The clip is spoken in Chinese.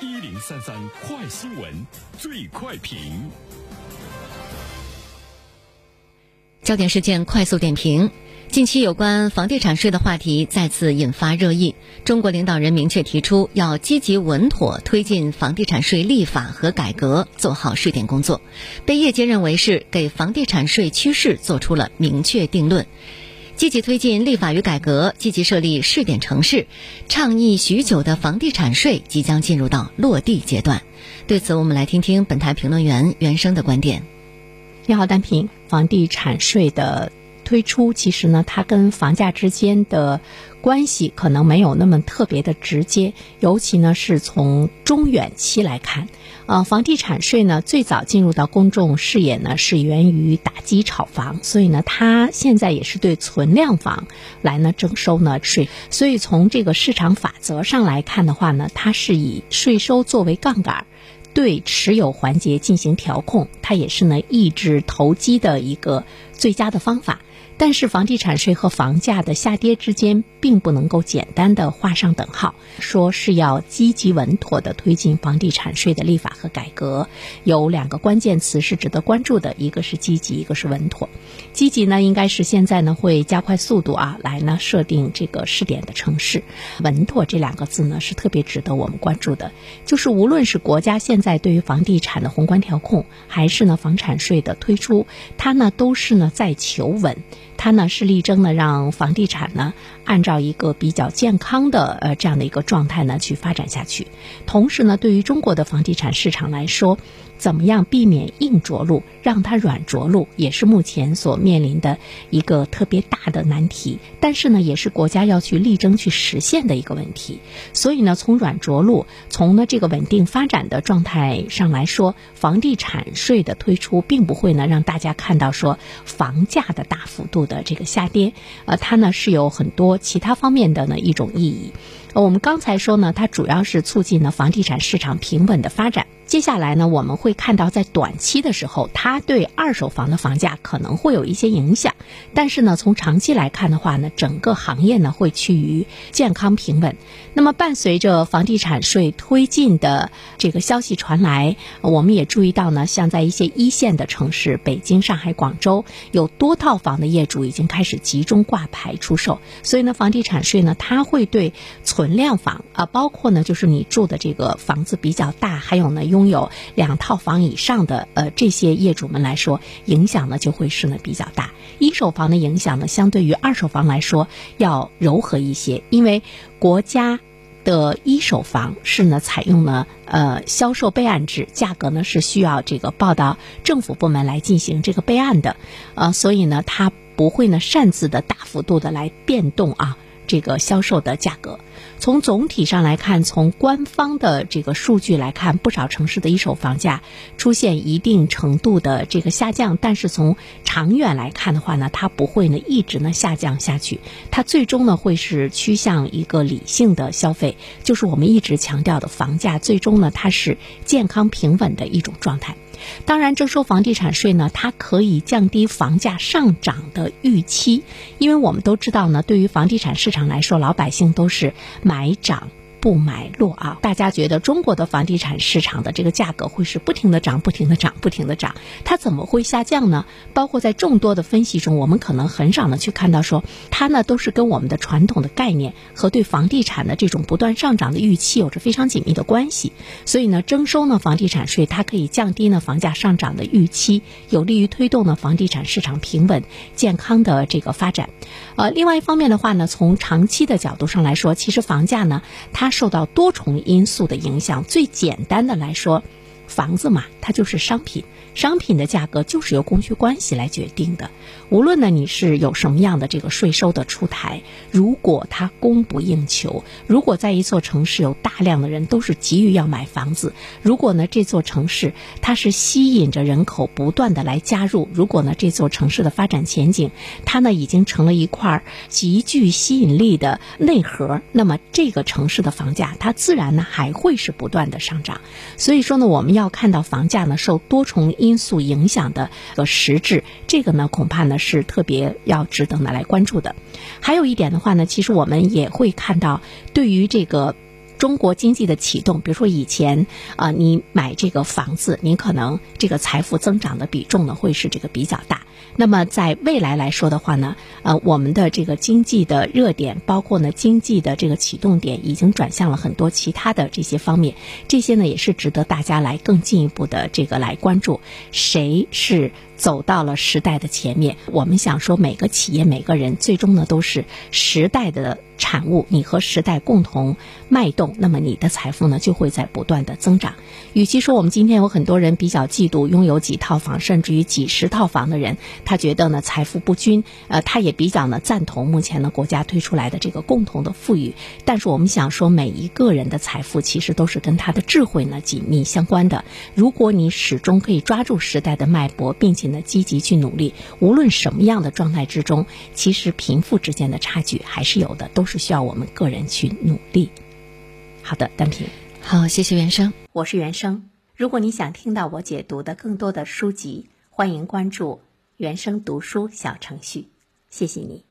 一零三三快新闻，最快评。焦点事件快速点评：近期有关房地产税的话题再次引发热议。中国领导人明确提出，要积极稳妥推进房地产税立法和改革，做好试点工作，被业界认为是给房地产税趋势做出了明确定论。积极推进立法与改革，积极设立试点城市，倡议许久的房地产税即将进入到落地阶段。对此，我们来听听本台评论员袁生的观点。你好，单平，房地产税的。推出其实呢，它跟房价之间的关系可能没有那么特别的直接，尤其呢是从中远期来看，呃，房地产税呢最早进入到公众视野呢是源于打击炒房，所以呢它现在也是对存量房来呢征收呢税，所以从这个市场法则上来看的话呢，它是以税收作为杠杆，对持有环节进行调控，它也是呢抑制投机的一个最佳的方法。但是房地产税和房价的下跌之间，并不能够简单的画上等号，说是要积极稳妥的推进房地产税的立法和改革。有两个关键词是值得关注的，一个是积极，一个是稳妥。积极呢，应该是现在呢会加快速度啊，来呢设定这个试点的城市。稳妥这两个字呢是特别值得我们关注的，就是无论是国家现在对于房地产的宏观调控，还是呢房产税的推出，它呢都是呢在求稳。它呢是力争呢让房地产呢按照一个比较健康的呃这样的一个状态呢去发展下去，同时呢对于中国的房地产市场来说。怎么样避免硬着陆，让它软着陆，也是目前所面临的一个特别大的难题。但是呢，也是国家要去力争去实现的一个问题。所以呢，从软着陆，从呢这个稳定发展的状态上来说，房地产税的推出，并不会呢让大家看到说房价的大幅度的这个下跌。呃，它呢是有很多其他方面的呢一种意义。我们刚才说呢，它主要是促进了房地产市场平稳的发展。接下来呢，我们会看到在短期的时候，它对二手房的房价可能会有一些影响。但是呢，从长期来看的话呢，整个行业呢会趋于健康平稳。那么，伴随着房地产税推进的这个消息传来，我们也注意到呢，像在一些一线的城市，北京、上海、广州，有多套房的业主已经开始集中挂牌出售。所以呢，房地产税呢，它会对存量房啊，包括呢，就是你住的这个房子比较大，还有呢，用拥有两套房以上的呃这些业主们来说，影响呢就会是呢比较大。一手房的影响呢，相对于二手房来说要柔和一些，因为国家的一手房是呢采用了呃销售备案制，价格呢是需要这个报到政府部门来进行这个备案的，呃，所以呢它不会呢擅自的大幅度的来变动啊。这个销售的价格，从总体上来看，从官方的这个数据来看，不少城市的一手房价出现一定程度的这个下降。但是从长远来看的话呢，它不会呢一直呢下降下去，它最终呢会是趋向一个理性的消费，就是我们一直强调的房价最终呢它是健康平稳的一种状态。当然，征收房地产税呢，它可以降低房价上涨的预期，因为我们都知道呢，对于房地产市场来说，老百姓都是买涨。不买落啊！大家觉得中国的房地产市场的这个价格会是不停的涨、不停的涨、不停的涨，它怎么会下降呢？包括在众多的分析中，我们可能很少呢去看到说它呢都是跟我们的传统的概念和对房地产的这种不断上涨的预期有着非常紧密的关系。所以呢，征收呢房地产税，它可以降低呢房价上涨的预期，有利于推动呢房地产市场平稳健康的这个发展。呃，另外一方面的话呢，从长期的角度上来说，其实房价呢它受到多重因素的影响，最简单的来说，房子嘛，它就是商品。商品的价格就是由供需关系来决定的。无论呢你是有什么样的这个税收的出台，如果它供不应求，如果在一座城市有大量的人都是急于要买房子，如果呢这座城市它是吸引着人口不断的来加入，如果呢这座城市的发展前景它呢已经成了一块极具吸引力的内核，那么这个城市的房价它自然呢还会是不断的上涨。所以说呢我们要要看到房价呢受多重因素影响的个实质，这个呢恐怕呢是特别要值得呢来关注的。还有一点的话呢，其实我们也会看到，对于这个中国经济的启动，比如说以前啊，你买这个房子，您可能这个财富增长的比重呢会是这个比较大。那么在未来来说的话呢，呃，我们的这个经济的热点，包括呢经济的这个启动点，已经转向了很多其他的这些方面。这些呢也是值得大家来更进一步的这个来关注，谁是走到了时代的前面？我们想说，每个企业、每个人，最终呢都是时代的。产物，你和时代共同脉动，那么你的财富呢就会在不断的增长。与其说我们今天有很多人比较嫉妒拥有几套房甚至于几十套房的人，他觉得呢财富不均，呃，他也比较呢赞同目前呢国家推出来的这个共同的富裕。但是我们想说，每一个人的财富其实都是跟他的智慧呢紧密相关的。如果你始终可以抓住时代的脉搏，并且呢积极去努力，无论什么样的状态之中，其实贫富之间的差距还是有的，都。是需要我们个人去努力。好的，单平，好，谢谢原生，我是原生。如果你想听到我解读的更多的书籍，欢迎关注原生读书小程序。谢谢你。